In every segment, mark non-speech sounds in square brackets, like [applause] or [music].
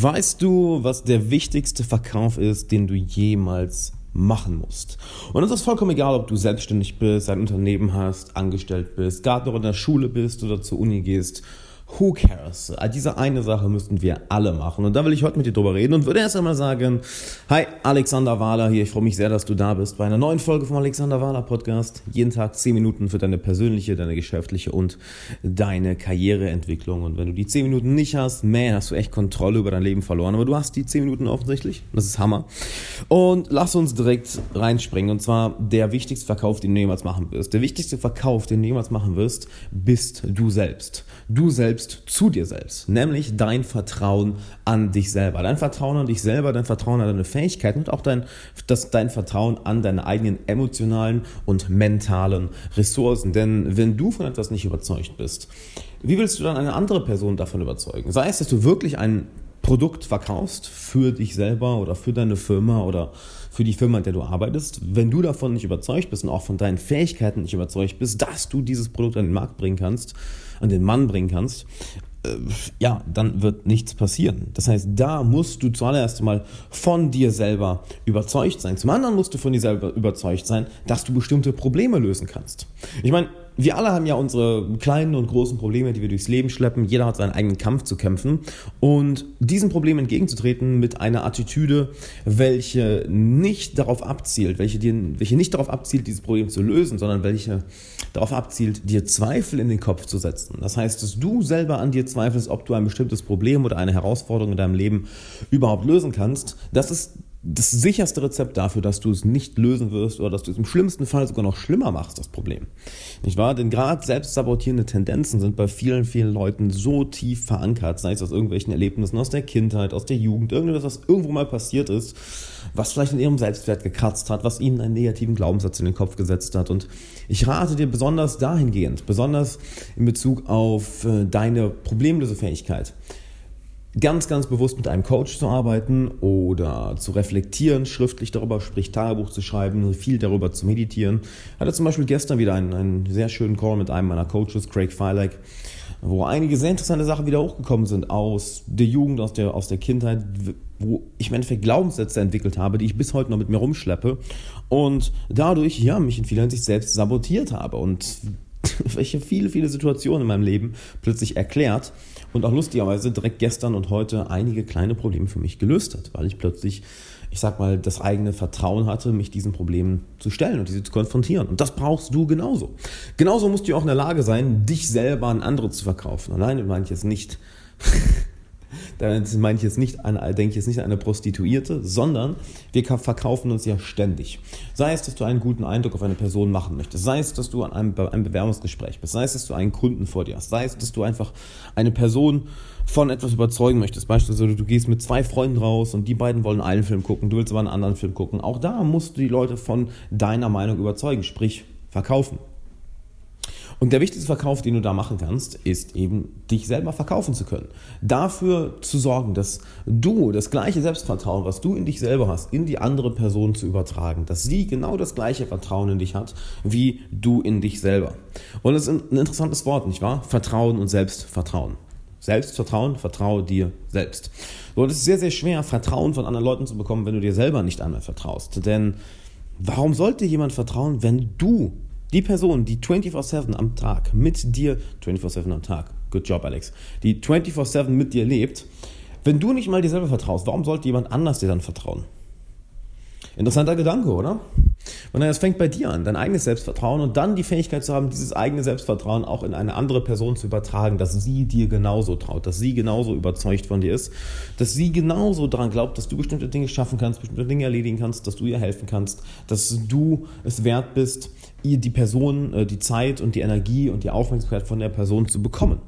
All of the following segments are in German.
Weißt du, was der wichtigste Verkauf ist, den du jemals machen musst? Und es ist vollkommen egal, ob du selbstständig bist, ein Unternehmen hast, angestellt bist, gerade noch in der Schule bist oder zur Uni gehst Who cares? Diese eine Sache müssten wir alle machen. Und da will ich heute mit dir drüber reden und würde erst einmal sagen, hi, Alexander Wahler hier. Ich freue mich sehr, dass du da bist bei einer neuen Folge vom Alexander Wahler Podcast. Jeden Tag 10 Minuten für deine persönliche, deine geschäftliche und deine Karriereentwicklung. Und wenn du die 10 Minuten nicht hast, man, hast du echt Kontrolle über dein Leben verloren. Aber du hast die 10 Minuten offensichtlich. Das ist Hammer. Und lass uns direkt reinspringen. Und zwar der wichtigste Verkauf, den du jemals machen wirst. Der wichtigste Verkauf, den du jemals machen wirst, bist du selbst. Du selbst selbst zu dir selbst, nämlich dein Vertrauen an dich selber. Dein Vertrauen an dich selber, dein Vertrauen an deine Fähigkeiten und auch dein, das, dein Vertrauen an deine eigenen emotionalen und mentalen Ressourcen. Denn wenn du von etwas nicht überzeugt bist, wie willst du dann eine andere Person davon überzeugen? Sei es, dass du wirklich ein Produkt verkaufst für dich selber oder für deine Firma oder für die Firma, in der du arbeitest, wenn du davon nicht überzeugt bist und auch von deinen Fähigkeiten nicht überzeugt bist, dass du dieses Produkt an den Markt bringen kannst, an den Mann bringen kannst, äh, ja, dann wird nichts passieren. Das heißt, da musst du zuallererst mal von dir selber überzeugt sein. Zum anderen musst du von dir selber überzeugt sein, dass du bestimmte Probleme lösen kannst. Ich meine, wir alle haben ja unsere kleinen und großen Probleme, die wir durchs Leben schleppen. Jeder hat seinen eigenen Kampf zu kämpfen. Und diesen Problemen entgegenzutreten mit einer Attitüde, welche nicht darauf abzielt, welche, dir, welche nicht darauf abzielt, dieses Problem zu lösen, sondern welche darauf abzielt, dir Zweifel in den Kopf zu setzen. Das heißt, dass du selber an dir zweifelst, ob du ein bestimmtes Problem oder eine Herausforderung in deinem Leben überhaupt lösen kannst. Das ist das sicherste Rezept dafür, dass du es nicht lösen wirst oder dass du es im schlimmsten Fall sogar noch schlimmer machst, das Problem. Nicht wahr? Denn gerade selbstsabotierende Tendenzen sind bei vielen, vielen Leuten so tief verankert, sei es aus irgendwelchen Erlebnissen aus der Kindheit, aus der Jugend, irgendwas, was irgendwo mal passiert ist, was vielleicht in ihrem Selbstwert gekratzt hat, was ihnen einen negativen Glaubenssatz in den Kopf gesetzt hat. Und ich rate dir besonders dahingehend, besonders in Bezug auf äh, deine Problemlösefähigkeit, ganz, ganz bewusst mit einem Coach zu arbeiten oder zu reflektieren, schriftlich darüber, sprich Tagebuch zu schreiben, viel darüber zu meditieren. Ich hatte zum Beispiel gestern wieder einen, einen sehr schönen Call mit einem meiner Coaches, Craig Feilek, wo einige sehr interessante Sachen wieder hochgekommen sind aus der Jugend, aus der, aus der Kindheit, wo ich im Endeffekt Glaubenssätze entwickelt habe, die ich bis heute noch mit mir rumschleppe und dadurch, ja, mich in vieler Hinsicht selbst sabotiert habe und [laughs] welche viele, viele Situationen in meinem Leben plötzlich erklärt und auch lustigerweise direkt gestern und heute einige kleine Probleme für mich gelöst hat, weil ich plötzlich, ich sag mal, das eigene Vertrauen hatte, mich diesen Problemen zu stellen und diese zu konfrontieren. Und das brauchst du genauso. Genauso musst du auch in der Lage sein, dich selber an andere zu verkaufen. Alleine meine ich jetzt nicht [laughs] da meine ich jetzt nicht an, denke ich jetzt nicht an eine Prostituierte, sondern wir verkaufen uns ja ständig. Sei es, dass du einen guten Eindruck auf eine Person machen möchtest, sei es, dass du an einem, einem Bewerbungsgespräch bist, sei es, dass du einen Kunden vor dir hast, sei es, dass du einfach eine Person von etwas überzeugen möchtest. Beispielsweise, du gehst mit zwei Freunden raus und die beiden wollen einen Film gucken, du willst aber einen anderen Film gucken. Auch da musst du die Leute von deiner Meinung überzeugen, sprich verkaufen. Und der wichtigste Verkauf, den du da machen kannst, ist eben, dich selber verkaufen zu können. Dafür zu sorgen, dass du das gleiche Selbstvertrauen, was du in dich selber hast, in die andere Person zu übertragen. Dass sie genau das gleiche Vertrauen in dich hat, wie du in dich selber. Und das ist ein interessantes Wort, nicht wahr? Vertrauen und Selbstvertrauen. Selbstvertrauen, vertraue dir selbst. So, und es ist sehr, sehr schwer, Vertrauen von anderen Leuten zu bekommen, wenn du dir selber nicht einmal vertraust. Denn warum sollte jemand vertrauen, wenn du die Person, die 24-7 am Tag mit dir, 24-7 am Tag, good job Alex, die 24-7 mit dir lebt, wenn du nicht mal dir selber vertraust, warum sollte jemand anders dir dann vertrauen? Interessanter Gedanke, oder? Und es fängt bei dir an, dein eigenes Selbstvertrauen und dann die Fähigkeit zu haben, dieses eigene Selbstvertrauen auch in eine andere Person zu übertragen, dass sie dir genauso traut, dass sie genauso überzeugt von dir ist, dass sie genauso daran glaubt, dass du bestimmte Dinge schaffen kannst, bestimmte Dinge erledigen kannst, dass du ihr helfen kannst, dass du es wert bist, ihr die Person, äh, die Zeit und die Energie und die Aufmerksamkeit von der Person zu bekommen.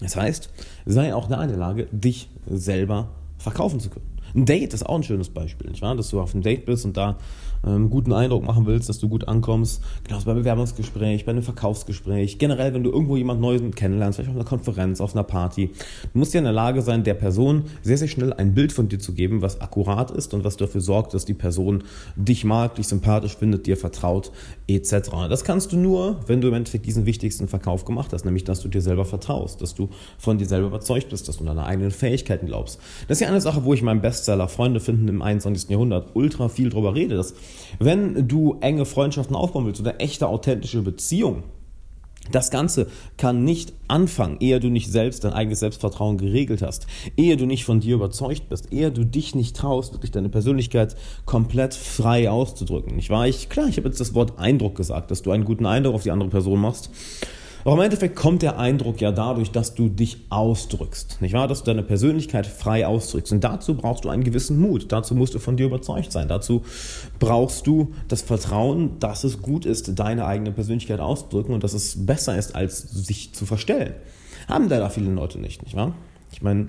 Das heißt, sei auch da in der Lage, dich selber verkaufen zu können. Ein Date ist auch ein schönes Beispiel, nicht wahr? Dass du auf einem Date bist und da ähm, guten Eindruck machen willst, dass du gut ankommst. Genauso beim Bewerbungsgespräch, bei einem Verkaufsgespräch. Generell, wenn du irgendwo jemand Neues kennenlernst, vielleicht auf einer Konferenz, auf einer Party. Du musst ja in der Lage sein, der Person sehr, sehr schnell ein Bild von dir zu geben, was akkurat ist und was dafür sorgt, dass die Person dich mag, dich sympathisch findet, dir vertraut, etc. Das kannst du nur, wenn du im Endeffekt diesen wichtigsten Verkauf gemacht hast, nämlich, dass du dir selber vertraust, dass du von dir selber überzeugt bist, dass du deine eigenen Fähigkeiten glaubst. Das ist ja eine Sache, wo ich meinem Bestseller Freunde finden im 21. Jahrhundert ultra viel drüber rede, dass wenn du enge Freundschaften aufbauen willst oder echte, authentische Beziehungen, das Ganze kann nicht anfangen, ehe du nicht selbst dein eigenes Selbstvertrauen geregelt hast, ehe du nicht von dir überzeugt bist, ehe du dich nicht traust, wirklich deine Persönlichkeit komplett frei auszudrücken. Ich war ich, klar, ich habe jetzt das Wort Eindruck gesagt, dass du einen guten Eindruck auf die andere Person machst. Aber im Endeffekt kommt der Eindruck ja dadurch, dass du dich ausdrückst, nicht wahr? Dass du deine Persönlichkeit frei ausdrückst. Und dazu brauchst du einen gewissen Mut. Dazu musst du von dir überzeugt sein. Dazu brauchst du das Vertrauen, dass es gut ist, deine eigene Persönlichkeit auszudrücken und dass es besser ist, als sich zu verstellen. Haben da viele Leute nicht, nicht wahr? Ich meine,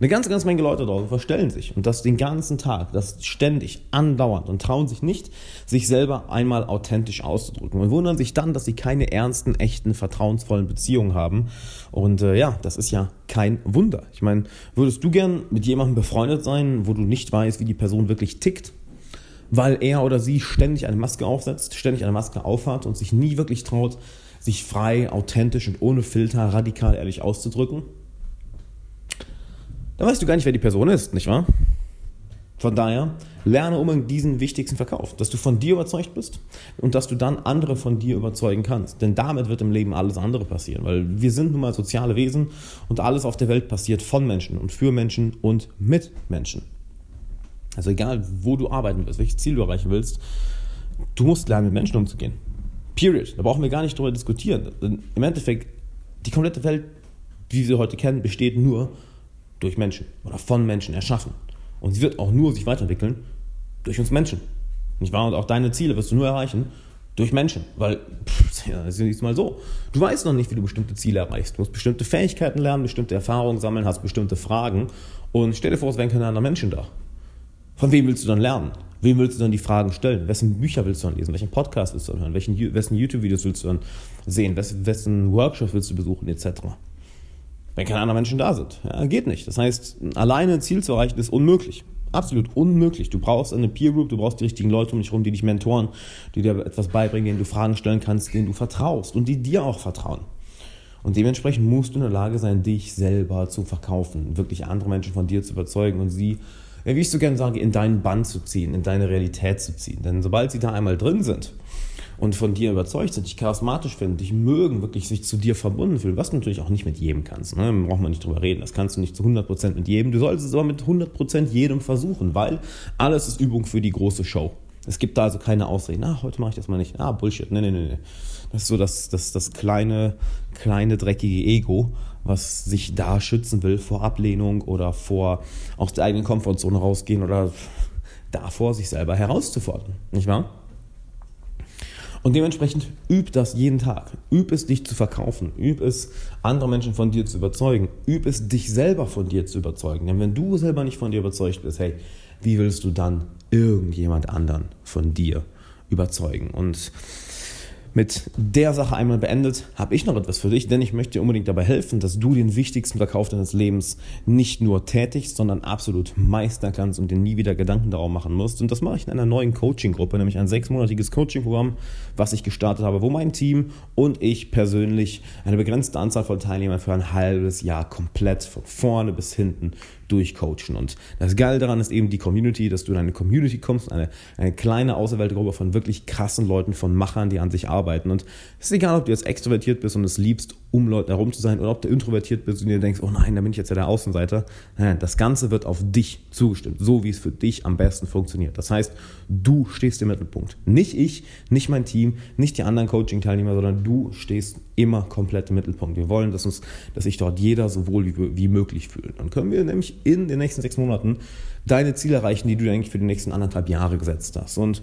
eine ganze, ganze Menge Leute draußen verstellen sich und das den ganzen Tag, das ständig, andauernd und trauen sich nicht, sich selber einmal authentisch auszudrücken und wundern sich dann, dass sie keine ernsten, echten, vertrauensvollen Beziehungen haben. Und äh, ja, das ist ja kein Wunder. Ich meine, würdest du gern mit jemandem befreundet sein, wo du nicht weißt, wie die Person wirklich tickt? Weil er oder sie ständig eine Maske aufsetzt, ständig eine Maske aufhat und sich nie wirklich traut, sich frei, authentisch und ohne Filter radikal ehrlich auszudrücken? Dann weißt du gar nicht, wer die Person ist, nicht wahr? Von daher, lerne unbedingt diesen wichtigsten Verkauf, dass du von dir überzeugt bist und dass du dann andere von dir überzeugen kannst. Denn damit wird im Leben alles andere passieren, weil wir sind nun mal soziale Wesen und alles auf der Welt passiert von Menschen und für Menschen und mit Menschen. Also egal, wo du arbeiten willst, welches Ziel du erreichen willst, du musst lernen, mit Menschen umzugehen. Period. Da brauchen wir gar nicht drüber diskutieren. Denn Im Endeffekt, die komplette Welt, wie wir sie heute kennen, besteht nur durch Menschen oder von Menschen erschaffen. Und sie wird auch nur sich weiterentwickeln durch uns Menschen. Nicht wahr? Und auch deine Ziele wirst du nur erreichen durch Menschen. Weil, pff, ja, ist mal so. Du weißt noch nicht, wie du bestimmte Ziele erreichst. Du musst bestimmte Fähigkeiten lernen, bestimmte Erfahrungen sammeln, hast bestimmte Fragen. Und stell dir vor, es wären keine anderen Menschen da. Von wem willst du dann lernen? Wem willst du dann die Fragen stellen? Wessen Bücher willst du dann lesen? Welchen Podcast willst du dann hören? Welchen, wessen YouTube-Videos willst du dann sehen? Wessen Workshops willst du besuchen? Etc wenn keine anderen Menschen da sind. Ja, geht nicht. Das heißt, alleine ein Ziel zu erreichen ist unmöglich. Absolut unmöglich. Du brauchst eine Peer Group, du brauchst die richtigen Leute um dich herum, die dich mentoren, die dir etwas beibringen, denen du Fragen stellen kannst, denen du vertraust und die dir auch vertrauen. Und dementsprechend musst du in der Lage sein, dich selber zu verkaufen, wirklich andere Menschen von dir zu überzeugen und sie, wie ich so gerne sage, in deinen Bann zu ziehen, in deine Realität zu ziehen. Denn sobald sie da einmal drin sind, und von dir überzeugt sind, dich charismatisch finden, dich mögen, wirklich sich zu dir verbunden fühlen, was du natürlich auch nicht mit jedem kannst. Ne? Braucht man nicht drüber reden. Das kannst du nicht zu 100% mit jedem. Du solltest es aber mit 100% jedem versuchen, weil alles ist Übung für die große Show. Es gibt da also keine Ausreden. Ah, heute mache ich das mal nicht. Ah, Bullshit. Nee, nee, nee, nee. Das ist so das, das, das kleine, kleine, dreckige Ego, was sich da schützen will vor Ablehnung oder vor aus der eigenen Komfortzone rausgehen oder davor, sich selber herauszufordern. Nicht wahr? Und dementsprechend üb das jeden Tag. Üb es, dich zu verkaufen. Üb es, andere Menschen von dir zu überzeugen. Üb es, dich selber von dir zu überzeugen. Denn wenn du selber nicht von dir überzeugt bist, hey, wie willst du dann irgendjemand anderen von dir überzeugen? Und mit der Sache einmal beendet, habe ich noch etwas für dich, denn ich möchte dir unbedingt dabei helfen, dass du den wichtigsten Verkauf deines Lebens nicht nur tätigst, sondern absolut meistern kannst und dir nie wieder Gedanken darum machen musst. Und das mache ich in einer neuen Coaching-Gruppe, nämlich ein sechsmonatiges Coaching-Programm, was ich gestartet habe, wo mein Team und ich persönlich eine begrenzte Anzahl von Teilnehmern für ein halbes Jahr komplett von vorne bis hinten durchcoachen. Und das Geile daran ist eben die Community, dass du in eine Community kommst, eine, eine kleine auserwählte Gruppe von wirklich krassen Leuten, von Machern, die an sich arbeiten. Und es ist egal, ob du jetzt extrovertiert bist und es liebst, um Leuten herum zu sein, oder ob du introvertiert bist und dir denkst, oh nein, da bin ich jetzt ja der Außenseiter. Nein, das Ganze wird auf dich zugestimmt, so wie es für dich am besten funktioniert. Das heißt, du stehst im Mittelpunkt. Nicht ich, nicht mein Team, nicht die anderen Coaching-Teilnehmer, sondern du stehst immer komplett im Mittelpunkt. Wir wollen, dass, uns, dass sich dort jeder so wohl wie, wie möglich fühlt. Dann können wir nämlich in den nächsten sechs Monaten deine Ziele erreichen, die du eigentlich für die nächsten anderthalb Jahre gesetzt hast. Und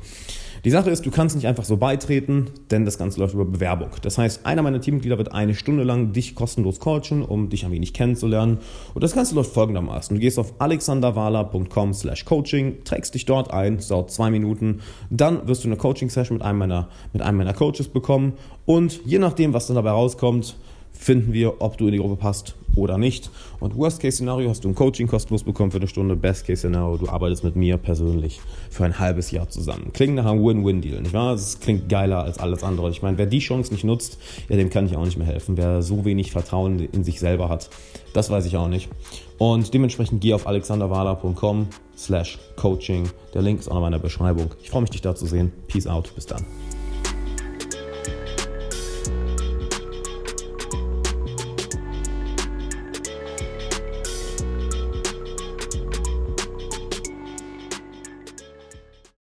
Die Sache ist, du kannst nicht einfach so beitreten, denn das Ganze läuft über Bewerbung. Das heißt, einer meiner Teammitglieder wird eine Stunde lang dich kostenlos coachen, um dich ein wenig kennenzulernen. Und das Ganze läuft folgendermaßen. Du gehst auf alexanderwala.com slash coaching, trägst dich dort ein, es dauert zwei Minuten, dann wirst du eine Coaching-Session mit einem meiner, mit einem meiner Coaches bekommen und je nachdem, was dann dabei rauskommt, finden wir, ob du in die Gruppe passt oder nicht. Und Worst-Case-Szenario hast du ein Coaching kostenlos bekommen für eine Stunde. Best-Case-Szenario, du arbeitest mit mir persönlich für ein halbes Jahr zusammen. Klingt nach einem Win-Win-Deal, nicht wahr? Das klingt geiler als alles andere. Ich meine, wer die Chance nicht nutzt, ja, dem kann ich auch nicht mehr helfen. Wer so wenig Vertrauen in sich selber hat, das weiß ich auch nicht. Und dementsprechend geh auf alexanderwala.com slash coaching. Der Link ist auch in meiner Beschreibung. Ich freue mich, dich da zu sehen. Peace out. Bis dann.